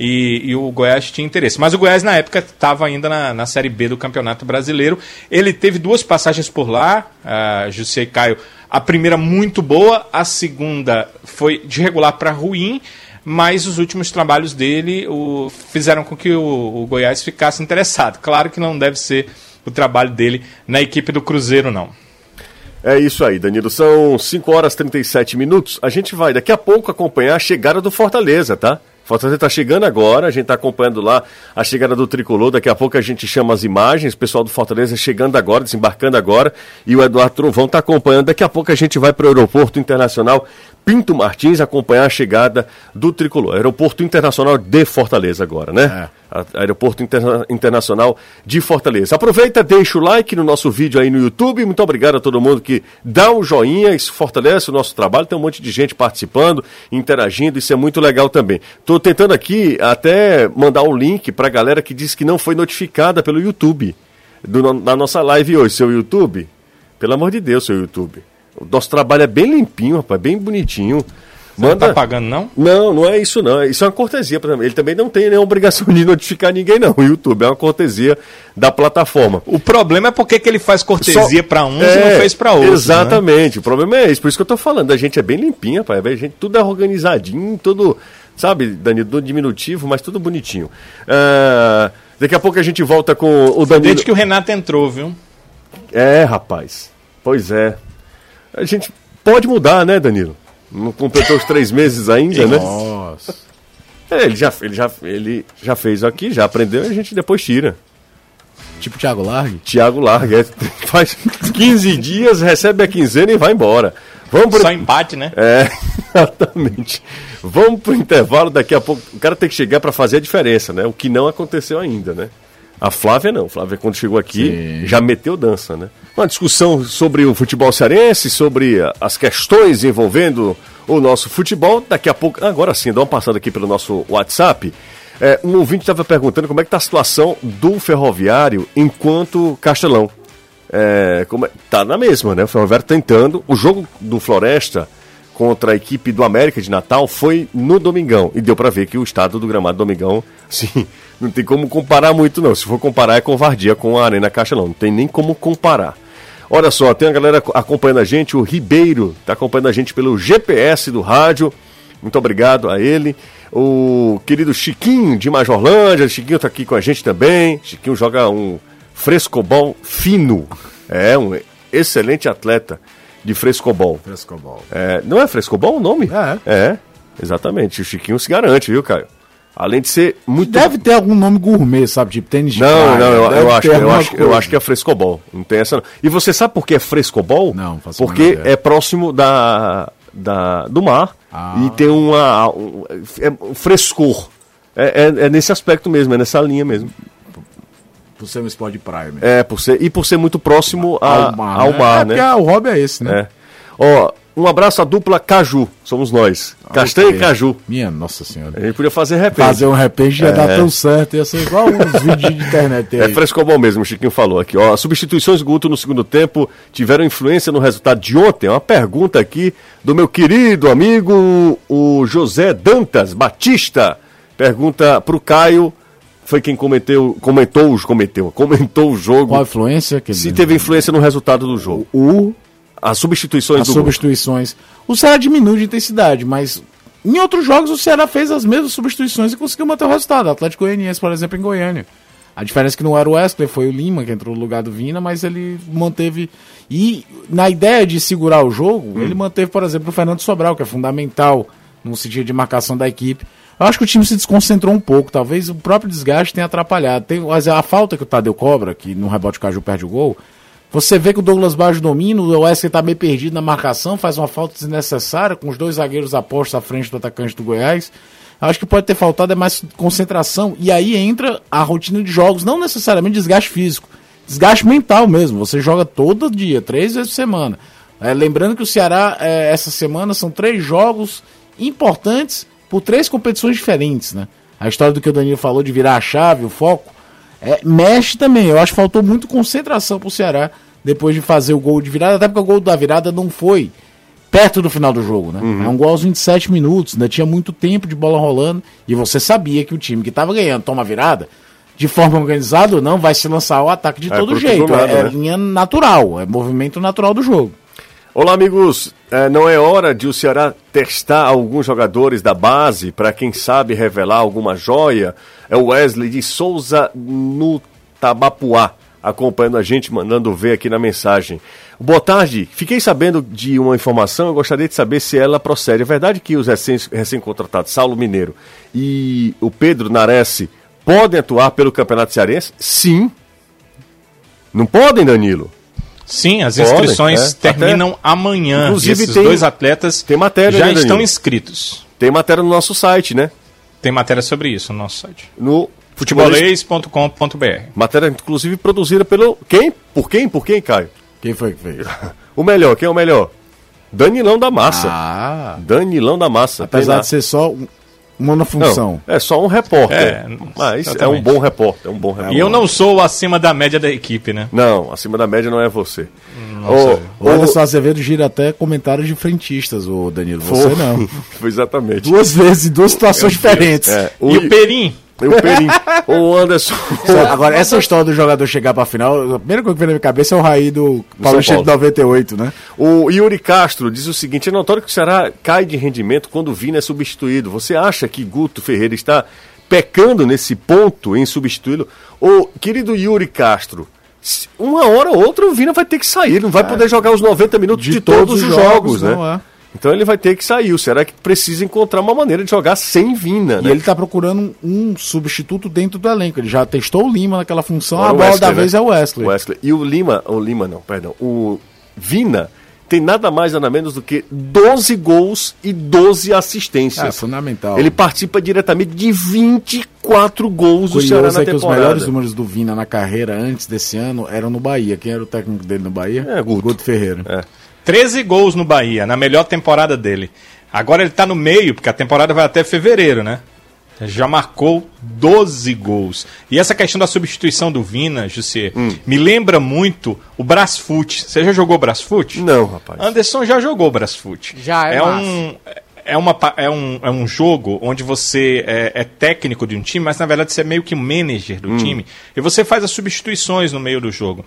E, e, o Goiás tinha interesse. Mas o Goiás, na época, estava ainda na, na, Série B do Campeonato Brasileiro. Ele teve duas passagens por lá, uh, José e Caio. A primeira muito boa, a segunda foi de regular para ruim mas os últimos trabalhos dele o, fizeram com que o, o Goiás ficasse interessado. Claro que não deve ser o trabalho dele na equipe do Cruzeiro, não. É isso aí, Danilo. São 5 horas e 37 minutos. A gente vai daqui a pouco acompanhar a chegada do Fortaleza, tá? Fortaleza está chegando agora, a gente está acompanhando lá a chegada do Tricolor, daqui a pouco a gente chama as imagens, o pessoal do Fortaleza chegando agora, desembarcando agora, e o Eduardo Trovão está acompanhando. Daqui a pouco a gente vai para o Aeroporto Internacional Pinto Martins acompanhar a chegada do Tricolor. Aeroporto Internacional de Fortaleza agora, né? É. Aeroporto Interna Internacional de Fortaleza. Aproveita, deixa o like no nosso vídeo aí no YouTube. Muito obrigado a todo mundo que dá um joinha, isso fortalece o nosso trabalho. Tem um monte de gente participando, interagindo, isso é muito legal também. Estou tentando aqui até mandar um link para a galera que disse que não foi notificada pelo YouTube do, na nossa live hoje. Seu YouTube, pelo amor de Deus, seu YouTube. O nosso trabalho é bem limpinho, rapaz, bem bonitinho. Manda... Você não tá pagando, não? Não, não é isso, não. Isso é uma cortesia. Ele também não tem nenhuma obrigação de notificar ninguém, não. O YouTube é uma cortesia da plataforma. O problema é porque que ele faz cortesia Só... para uns é, e não fez para outros. Né? Exatamente. Né? O problema é esse. Por isso que eu tô falando. A gente é bem limpinha, pai. A gente tudo é organizadinho, tudo. Sabe, Danilo, tudo diminutivo, mas tudo bonitinho. Uh, daqui a pouco a gente volta com o Danilo. Desde que o Renato entrou, viu? É, rapaz. Pois é. A gente pode mudar, né, Danilo? Não completou os três meses ainda, né? Nossa. É, ele já, ele, já, ele já fez aqui, já aprendeu e a gente depois tira. Tipo Thiago Largue? Thiago Largue, é, faz 15 dias, recebe a quinzena e vai embora. Vamos pro... Só empate, né? É, exatamente. Vamos pro intervalo, daqui a pouco. O cara tem que chegar para fazer a diferença, né? O que não aconteceu ainda, né? A Flávia não. A Flávia, quando chegou aqui, Sim. já meteu dança, né? Uma discussão sobre o futebol cearense, sobre as questões envolvendo o nosso futebol. Daqui a pouco, agora sim, dá uma passada aqui pelo nosso WhatsApp. É, um ouvinte estava perguntando como é que está a situação do ferroviário enquanto Castelão. É, como é, tá na mesma, né? O ferroviário tentando. O jogo do Floresta contra a equipe do América de Natal foi no Domingão. E deu para ver que o estado do gramado do Domingão, sim, não tem como comparar muito, não. Se for comparar, é covardia com a Arena Castelão. Não tem nem como comparar. Olha só, tem a galera acompanhando a gente, o Ribeiro está acompanhando a gente pelo GPS do rádio. Muito obrigado a ele. O querido Chiquinho de Majorlândia, Chiquinho está aqui com a gente também. Chiquinho joga um frescobol fino. É, um excelente atleta. de frescobol. Frescobol. É, não é frescobol o nome? É. É, exatamente. O Chiquinho se garante, viu, Caio? Além de ser muito. Deve ter algum nome gourmet, sabe? Tipo tênis de Não, praia, não, eu, eu acho, eu, acho, eu acho que é frescobol. Não tem essa não. E você sabe por que é frescobol? Não, faço Porque é próximo da, da, do mar Ah. e tem uma, um, é um frescor. É, é- é nesse aspecto mesmo, é nessa linha mesmo. Por ser um esporte de praia mesmo. É, por ser, e por ser muito próximo a- ao mar, é, né? porque ah, o hobby é esse, né? É. Ó, um abraço à dupla Caju, somos nós. Castanha Ok. e Caju. Minha nossa senhora. A gente podia fazer repente. Fazer um repente ia dar tão certo, ia ser igual uns vídeos de internet É aí. frescobol mesmo, o Chiquinho falou aqui. Ó, as substituições Guto no segundo tempo tiveram influência no resultado de ontem? Uma pergunta aqui do meu querido amigo, o José Dantas Batista. Pergunta pro Caio, foi quem cometeu, comentou, cometeu, comentou o jogo. Qual a influência? Que Se teve influência no resultado do jogo. o As substituições as do substituições. O Ceará diminui de intensidade, mas em outros jogos o Ceará fez as mesmas substituições e conseguiu manter o resultado. Atlético Goianiense, por exemplo, em Goiânia. A diferença é que não era o Wesley, foi o Lima que entrou no lugar do Vina, mas ele manteve. E na ideia de segurar o jogo, ele manteve, por exemplo, o Fernando Sobral, que é fundamental no sentido de marcação da equipe. Eu acho que o time se desconcentrou um pouco, talvez o próprio desgaste tenha atrapalhado. Tem, a falta que o Tadeu cobra, que no rebote o Caju perde o gol, você vê que o Douglas Baixo domina, o Wesley tá meio perdido na marcação, faz uma falta desnecessária, com os dois zagueiros apostos à frente do atacante do Goiás. Acho que pode ter faltado é mais concentração. E aí entra a rotina de jogos, não necessariamente desgaste físico, desgaste mental mesmo. Você joga todo dia, três vezes por semana. É, lembrando que o Ceará, é, essa semana, são três jogos importantes por três competições diferentes, né? A história do que o Danilo falou de virar a chave, o foco, é, mexe também. Eu acho que faltou muito concentração pro Ceará depois de fazer o gol de virada, até porque o gol da virada não foi perto do final do jogo, né? É um gol aos 27 minutos, ainda tinha muito tempo de bola rolando e você sabia que o time que estava ganhando toma virada, de forma organizada ou não, vai se lançar ao ataque de É, todo jeito. lado, é, é né? linha natural, é movimento natural do jogo. Olá, amigos. É, não é hora de o Ceará testar alguns jogadores da base para quem sabe revelar alguma joia? É o Wesley de Souza no Tabapuá, acompanhando a gente, mandando ver aqui na mensagem. Boa tarde. Fiquei sabendo de uma informação, eu gostaria de saber se ela procede. É verdade que os recém- recém-contratados Saulo Mineiro e o Pedro Nares podem atuar pelo Campeonato Cearense? Sim. Não podem, Danilo? Sim, as Podem, inscrições é. terminam amanhã. Inclusive esses tem- dois atletas tem matéria, já né, Danilo? estão inscritos. Tem matéria no nosso site, né? Tem matéria sobre isso no nosso site. No Futebolês. Futebolês.com.br. Matéria, inclusive, produzida pelo. Quem? Por quem? Por quem, Caio? Quem foi que fez? O melhor, quem é o melhor? Danilão da Massa. Ah, Danilão da Massa. apesar de ser só um- uma na função. Não, é só um repórter. É, mas é um exatamente. bom repórter. É um bom repórter. E eu não sou acima da média da equipe, né? Não, acima da média não é você. Nossa. O Anderson Azevedo gira até comentários de frentistas, o Danilo. Você não. Foi exatamente. Duas vezes, em duas situações diferentes. É, E o Perim? E o Perim. o Anderson. Agora, essa história do jogador chegar pra final, a primeira coisa que vem na minha cabeça é o Raí do Paulista de Paulo. 98, né? O Yuri Castro diz o seguinte: é notório que o Ceará cai de rendimento quando o Vina é substituído. Você acha que Guto Ferreira está pecando nesse ponto em substituí-lo? Ô, querido Yuri Castro, uma hora ou outra o Vina vai ter que sair, não vai poder jogar os 90 minutos de, De todos, todos os os jogos, jogos, né? não é. Então ele vai ter que sair. O Ceará que precisa encontrar uma maneira de jogar sem Vina, E né? ele tá procurando um, um substituto dentro do elenco. Ele já testou o Lima naquela função, Agora a bola Wesley, da né? vez é o Wesley. Wesley. E o Lima, o Lima não, perdão, o Vina tem nada mais nada menos do que 12 gols e 12 assistências. É, fundamental. Ele participa diretamente de 24 gols do Ceará Curioso na é que os temporada. melhores números do Vina na carreira antes desse ano eram no Bahia. Quem era o técnico dele no Bahia? É, Guto. Ferreira. É. 13 gols no Bahia, na melhor temporada dele. Agora ele tá no meio, porque a temporada vai até fevereiro, né? Já marcou 12 gols. E essa questão da substituição do Vina, José, Hum. me lembra muito o Brasfoot. Você já jogou Brasfoot? Não, rapaz. Anderson já jogou Brasfoot. Já, é é massa. um é, uma, é, um, é um jogo onde você é, é técnico de um time, mas na verdade você é meio que manager do time. E você faz as substituições no meio do jogo.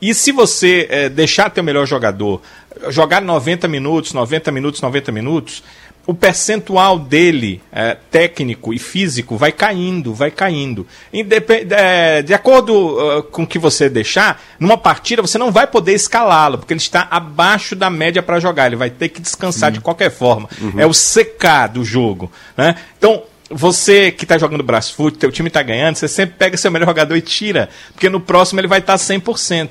E se você é, deixar teu melhor jogador jogar 90 minutos, 90 minutos, 90 minutos, o percentual dele, é, técnico e físico, vai caindo, vai caindo. Independ é, de acordo uh, com o que você deixar, numa partida você não vai poder escalá-lo, porque ele está abaixo da média para jogar. Ele vai ter que descansar de qualquer forma. Uhum. É o secar do jogo. Né? Então, você que está jogando Brasfoot, teu time está ganhando, você sempre pega seu melhor jogador e tira, porque no próximo ele vai estar tá 100%.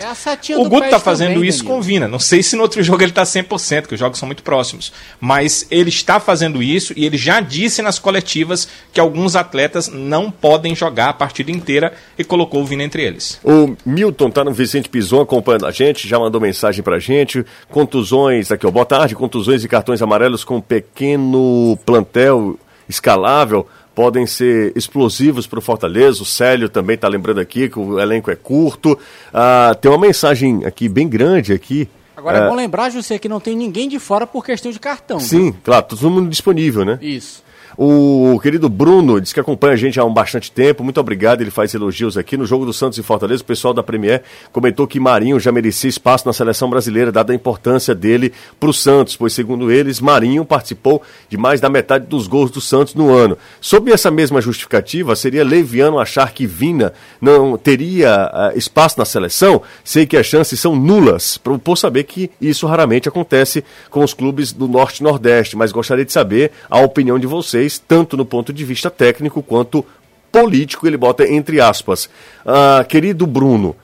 É o Guto está fazendo também, isso Danilo. com Vina. Não sei se no outro jogo ele está 100%, que os jogos são muito próximos, mas ele está fazendo isso e ele já disse nas coletivas que alguns atletas não podem jogar a partida inteira e colocou o Vina entre eles. O Milton está no Vicente Pison acompanhando a gente, já mandou mensagem para a gente. Contusões, aqui ó, boa tarde, contusões e cartões amarelos com pequeno plantel escalável podem ser explosivos para o Fortaleza. O Célio também está lembrando aqui que o elenco é curto. Ah, tem uma mensagem aqui bem grande aqui. Agora é, é bom lembrar, José, que não tem ninguém de fora por questão de cartão. Sim, né? claro, todo mundo disponível, né? Isso. O querido Bruno diz que acompanha a gente há um bastante tempo. Muito obrigado, ele faz elogios aqui. No jogo do Santos e Fortaleza, o pessoal da Premier comentou que Marinho já merecia espaço na seleção brasileira, dada a importância dele para o Santos, pois, segundo eles, Marinho participou de mais da metade dos gols do Santos no ano. Sob essa mesma justificativa, seria leviano achar que Vina não teria uh, espaço na seleção? Sei que as chances são nulas, por, saber que isso raramente acontece com os clubes do Norte e Nordeste, mas gostaria de saber a opinião de vocês tanto no ponto de vista técnico quanto político, ele bota entre aspas. Ah, querido Bruno,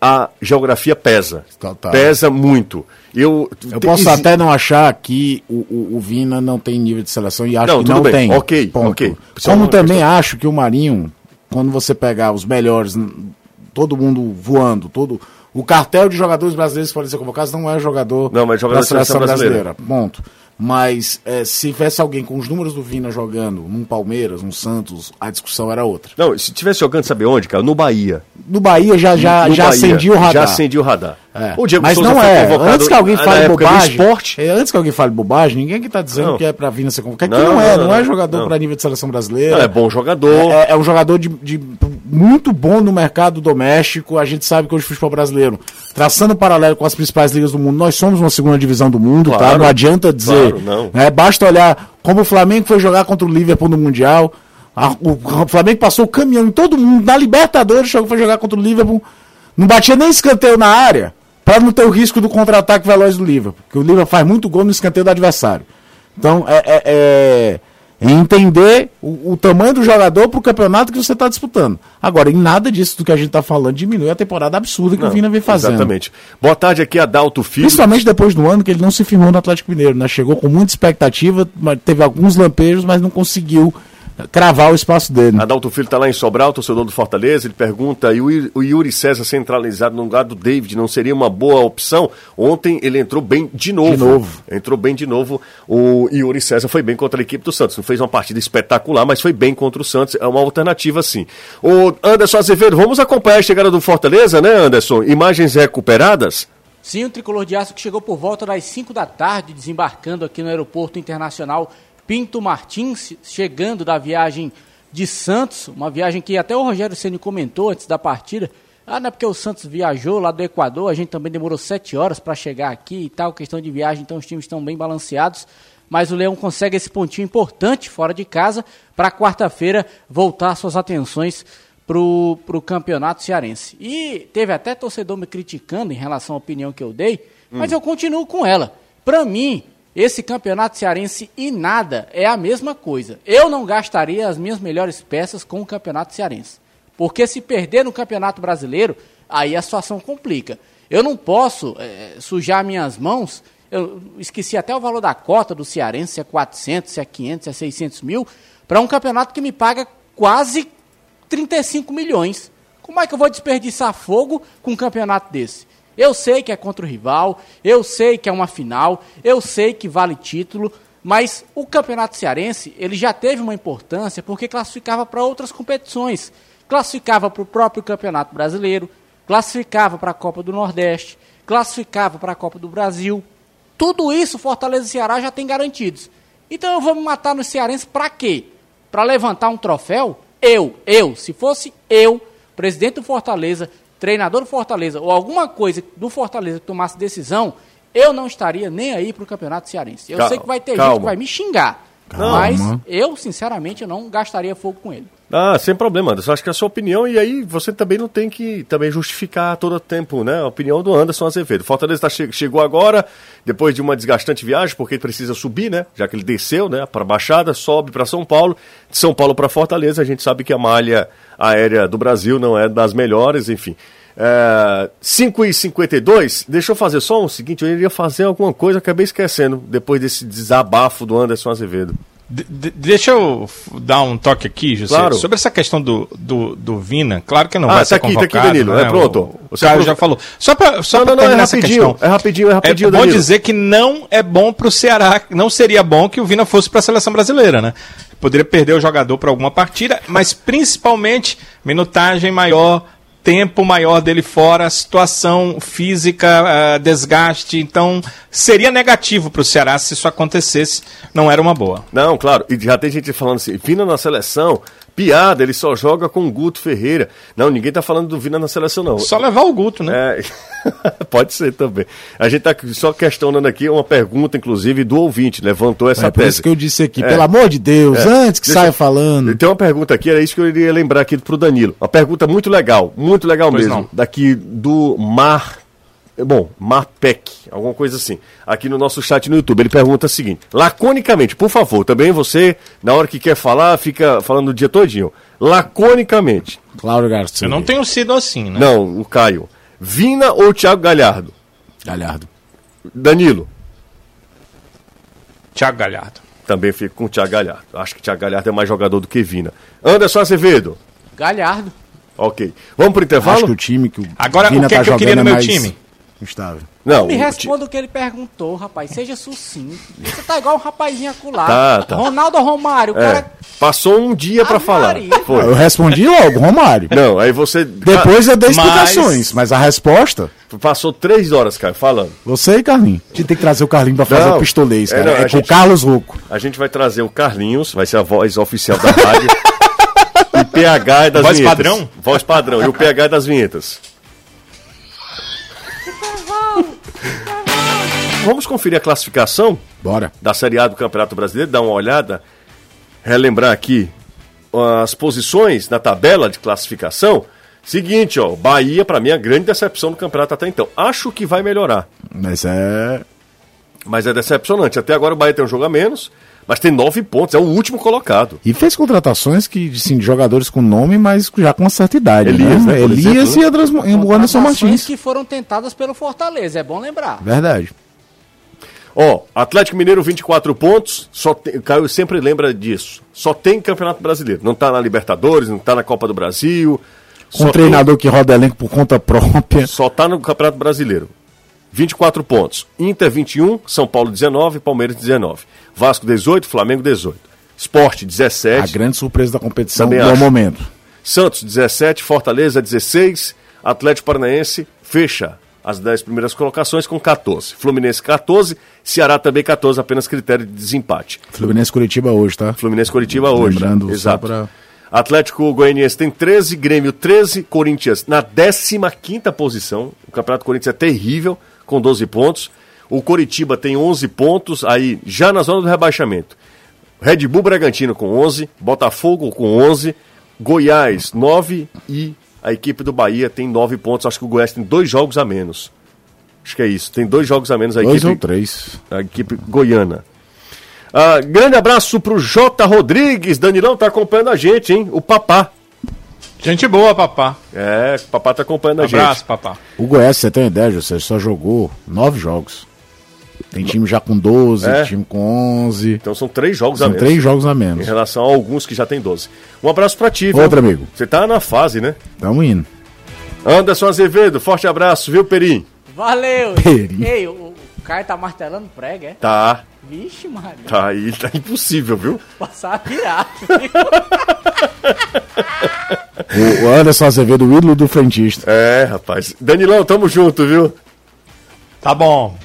a geografia pesa. Tá, tá. Pesa muito. Eu, eu posso até não achar que o, o, o, Vina não tem nível de seleção e acho não, que não bem. tem. Ok, ponto. ok. Como também questão. acho que o Marinho, quando você pegar os melhores, todo mundo voando, todo o cartel de jogadores brasileiros que podem ser convocados não é jogador, não, mas jogador da seleção brasileira. brasileira. Ponto. Mas é, se tivesse alguém com os números do Vina jogando num Palmeiras, num Santos, a discussão era outra. Não, se tivesse jogando, sabe onde, cara? No Bahia. No Bahia já, já, no já Bahia, acendi o radar. Já acendi o radar. É. O Diego Mas Souza não é. Antes que alguém fale bobagem. É, antes que alguém fale bobagem, ninguém que está dizendo não. que é para Vina ser convocado. Não, não é, não, não é jogador para nível de seleção brasileira. é bom jogador. É, é um jogador de, de, muito bom no mercado doméstico. A gente sabe que hoje o futebol brasileiro, traçando paralelo com as principais ligas do mundo, nós somos uma segunda divisão do mundo, tá? claro, tá? Não adianta dizer. Claro, não. Né? Basta olhar como o Flamengo foi jogar contra o Liverpool no Mundial. A, o, o, Flamengo passou o caminhão em todo mundo. Na Libertadores, foi jogar contra o Liverpool. Não batia nem escanteio na área para não ter o risco do contra-ataque veloz do Liverpool, porque o Liverpool faz muito gol no escanteio do adversário. Então, é, é, é, é entender o, o, tamanho do jogador para o campeonato que você está disputando. Agora, em nada disso do que a gente está falando diminui a temporada absurda que não, o Vina vem fazendo. Exatamente. Boa tarde aqui, Adalto Filho. Principalmente depois do ano que ele não se firmou no Atlético Mineiro, né? Chegou com muita expectativa, teve alguns lampejos, mas não conseguiu cravar o espaço dele. Adalto Filho está lá em Sobral, torcedor do Fortaleza, ele pergunta, e o Yuri César centralizado no lugar do David não seria uma boa opção? Ontem ele entrou bem de novo. De novo. Entrou bem de novo. O Yuri César foi bem contra a equipe do Santos. Não fez uma partida espetacular, mas foi bem contra o Santos. É uma alternativa sim. O Anderson Azevedo, vamos acompanhar a chegada do Fortaleza, né, Anderson? Imagens recuperadas? Sim, o tricolor de aço que chegou por volta das 5 da tarde, desembarcando aqui no Aeroporto Internacional Pinto Martins, chegando da viagem de Santos, uma viagem que até o Rogério Ceni comentou antes da partida. Ah, não é porque o Santos viajou lá do Equador, a gente também demorou sete horas para chegar aqui e tal, questão de viagem, então os times estão bem balanceados. Mas o Leão consegue esse pontinho importante fora de casa para quarta-feira voltar suas atenções para o campeonato cearense. E teve até torcedor me criticando em relação à opinião que eu dei, hum. mas eu continuo com ela. Para mim, esse campeonato cearense e nada é a mesma coisa. Eu não gastaria as minhas melhores peças com o campeonato cearense. Porque se perder no campeonato brasileiro, aí a situação complica. Eu não posso é, sujar minhas mãos. Eu esqueci até o valor da cota do cearense, se é 400, se é 500, se é 600 mil, para um campeonato que me paga quase 35 milhões. Como é que eu vou desperdiçar fogo com um campeonato desse? Eu sei que é contra o rival, eu sei que é uma final, eu sei que vale título, mas o Campeonato Cearense ele já teve uma importância porque classificava para outras competições. Classificava para o próprio Campeonato Brasileiro, classificava para a Copa do Nordeste, classificava para a Copa do Brasil. Tudo isso Fortaleza e Ceará já tem garantidos. Então eu vou me matar no Cearense para quê? Para levantar um troféu? Eu, eu, se fosse eu, presidente do Fortaleza, treinador do Fortaleza ou alguma coisa do Fortaleza que tomasse decisão, eu não estaria nem aí para o Campeonato Cearense. Eu calma, sei que vai ter calma. gente que vai me xingar. Mas eu, sinceramente, não gastaria fogo com ele. Ah, sem problema, Anderson. Acho que é a sua opinião e aí você também não tem que também justificar todo o tempo, né? A opinião do Anderson Azevedo. Fortaleza tá che chegou agora, depois de uma desgastante viagem, porque ele precisa subir, né? Já que ele desceu, né? Para Baixada, sobe para São Paulo, de São Paulo para Fortaleza. A gente sabe que a malha aérea do Brasil não é das melhores, enfim. É, 5 e 52 deixa eu fazer só o seguinte, eu iria fazer alguma coisa, acabei esquecendo, depois desse desabafo do Anderson Azevedo. De, deixa eu dar um toque aqui, José, claro. sobre essa questão do, do, do, Vina. Claro que não ah, vai tá ser aqui, convocado. Tá aqui, Danilo. Né? É pronto. O, o Caio já falou. Só para só não, não, não, é rapidinho, é rapidinho, é rapidinho, É bom Danilo. dizer que não é bom para o Ceará, não seria bom que o Vina fosse para a seleção brasileira, né? Poderia perder o jogador para alguma partida, mas principalmente minutagem maior, tempo maior dele fora, situação física, uh, desgaste. Então, seria negativo para o Ceará se isso acontecesse. Não era uma boa. Não, claro. E já tem gente falando assim: Vina na seleção, piada, ele só joga com o Guto Ferreira. Não, ninguém tá falando do Vina na seleção, não. Só levar o Guto, né? É... Pode ser também. A gente tá só questionando aqui uma pergunta, inclusive, do ouvinte, levantou essa é, tese. isso que eu disse aqui, é. pelo amor de Deus, é. antes que Deixa... saia falando. Tem uma pergunta aqui, era isso que eu iria lembrar aqui pro Danilo. Uma pergunta muito legal, muito legal pois mesmo. Não. Daqui do Mar Bom, Marpec, alguma coisa assim. Aqui no nosso chat no YouTube, ele pergunta o seguinte: laconicamente, por favor, também você, na hora que quer falar, fica falando o dia todinho. Laconicamente. Cláudio Garcia. Eu não tenho sido assim, né? Não, o Caio. Vina ou Thiago Galhardo? Galhardo. Danilo. Thiago Galhardo. Também fico com o Thiago Galhardo. Acho que o Thiago Galhardo é mais jogador do que Vina. Anderson Azevedo. Galhardo. Ok. Vamos pro intervalo? Acho que o time que o Agora, Vina o que, é tá que eu queria no é meu time? Estável. Não, me responda o que ele perguntou, rapaz. Seja sucinto. Você tá igual um rapazinho acular. Tá, tá. Ronaldo Romário, o é, cara. Passou um dia para falar. Foi. Eu respondi logo, Romário. Não, aí você. Depois eu dei explicações, mas... mas a resposta. Passou três horas, cara, falando. Você e Carlinhos. A gente tem que trazer o Carlinhos pra fazer não, o pistolês, cara. É, não, é com gente... o Carlos Rouco. A gente vai trazer o Carlinhos, vai ser a voz oficial da rádio. e PH é das voz vinhetas. Voz padrão? Voz padrão. E o PH é das vinhetas. Vamos conferir a classificação? Bora. Da Série A do Campeonato Brasileiro, dar uma olhada, relembrar aqui as posições na tabela de classificação. Seguinte, ó, Bahia para mim é a grande decepção do campeonato até então. Acho que vai melhorar. Mas é mas é decepcionante. Até agora o Bahia tem um jogo a menos, mas tem nove pontos, é o último colocado. E fez contratações que, sim, de jogadores com nome, mas já com uma certa idade. Elias, né? né Elias exemplo, e, Andras, e o Anderson Martins. que foram tentadas pelo Fortaleza, é bom lembrar. Verdade. Ó, Atlético Mineiro 24 pontos, só tem, Caio sempre lembra disso. Só tem Campeonato Brasileiro, não tá na Libertadores, não tá na Copa do Brasil. Um treinador tem... que roda elenco por conta própria. Só tá no Campeonato Brasileiro. 24 pontos. Inter 21, São Paulo 19, Palmeiras 19. Vasco 18, Flamengo 18. Esporte 17. A grande surpresa da competição no momento. Santos 17, Fortaleza 16, Atlético Paranaense fecha as 10 primeiras colocações com 14. Fluminense 14, Ceará também 14, apenas critério de desempate. Fluminense Curitiba hoje, tá? Fluminense Curitiba hoje. Lembrando, Exato. Pra... Atlético Goianiense tem 13, Grêmio 13, Corinthians na 15 posição. O Campeonato Corinthians é terrível, com 12 pontos. O Coritiba tem 11 pontos, aí já na zona do rebaixamento. Red Bull Bragantino com 11, Botafogo com 11, Goiás 9 e a equipe do Bahia tem nove pontos. Acho que o Goiás tem dois jogos a menos. Acho que é isso. Tem dois jogos a menos a dois equipe. ou três. A equipe goiana. Ah, grande abraço pro J. Rodrigues. Danilão tá acompanhando a gente, hein? O Papá. Gente boa, Papá. É, o Papá tá acompanhando um a gente. Abraço, Papá. O Goiás, você tem ideia, José? Só jogou nove jogos. Tem time já com 12, é. time com 11. Então são três jogos são a menos. três jogos a menos. Em relação a alguns que já tem 12. Um abraço pra ti, Outro viu? amigo. Você tá na fase, né? Tamo indo. Anderson Azevedo, forte abraço, viu, Perim? Valeu. Perim. Ei, o, o Caio tá martelando prego, é? Tá. Vixe, Maria. Tá aí, tá impossível, viu? Passar virado. o Anderson Azevedo, o ídolo do frentista. É, rapaz. Danilão, tamo junto, viu? Tá bom.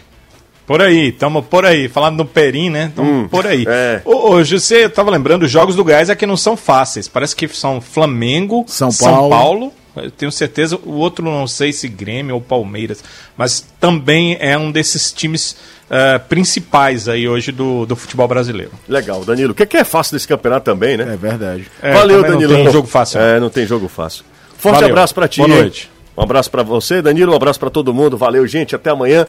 Por aí, tamo por aí. Falando no Perim, né? Tamo hum, por aí. É. Ô, ô, José, eu tava lembrando, os jogos do Gás aqui não são fáceis. Parece que são Flamengo, São Paulo. São Paulo eu tenho certeza, o outro não sei se Grêmio ou Palmeiras, mas também é um desses times uh, principais aí hoje do, do futebol brasileiro. Legal, Danilo. O que, é que é fácil desse campeonato também, né? É verdade. É, Valeu, Danilo. Não tem jogo fácil. É, não tem jogo fácil. Forte Valeu. abraço para ti. Boa noite. Um abraço para você, Danilo. Um abraço para todo mundo. Valeu, gente. Até amanhã.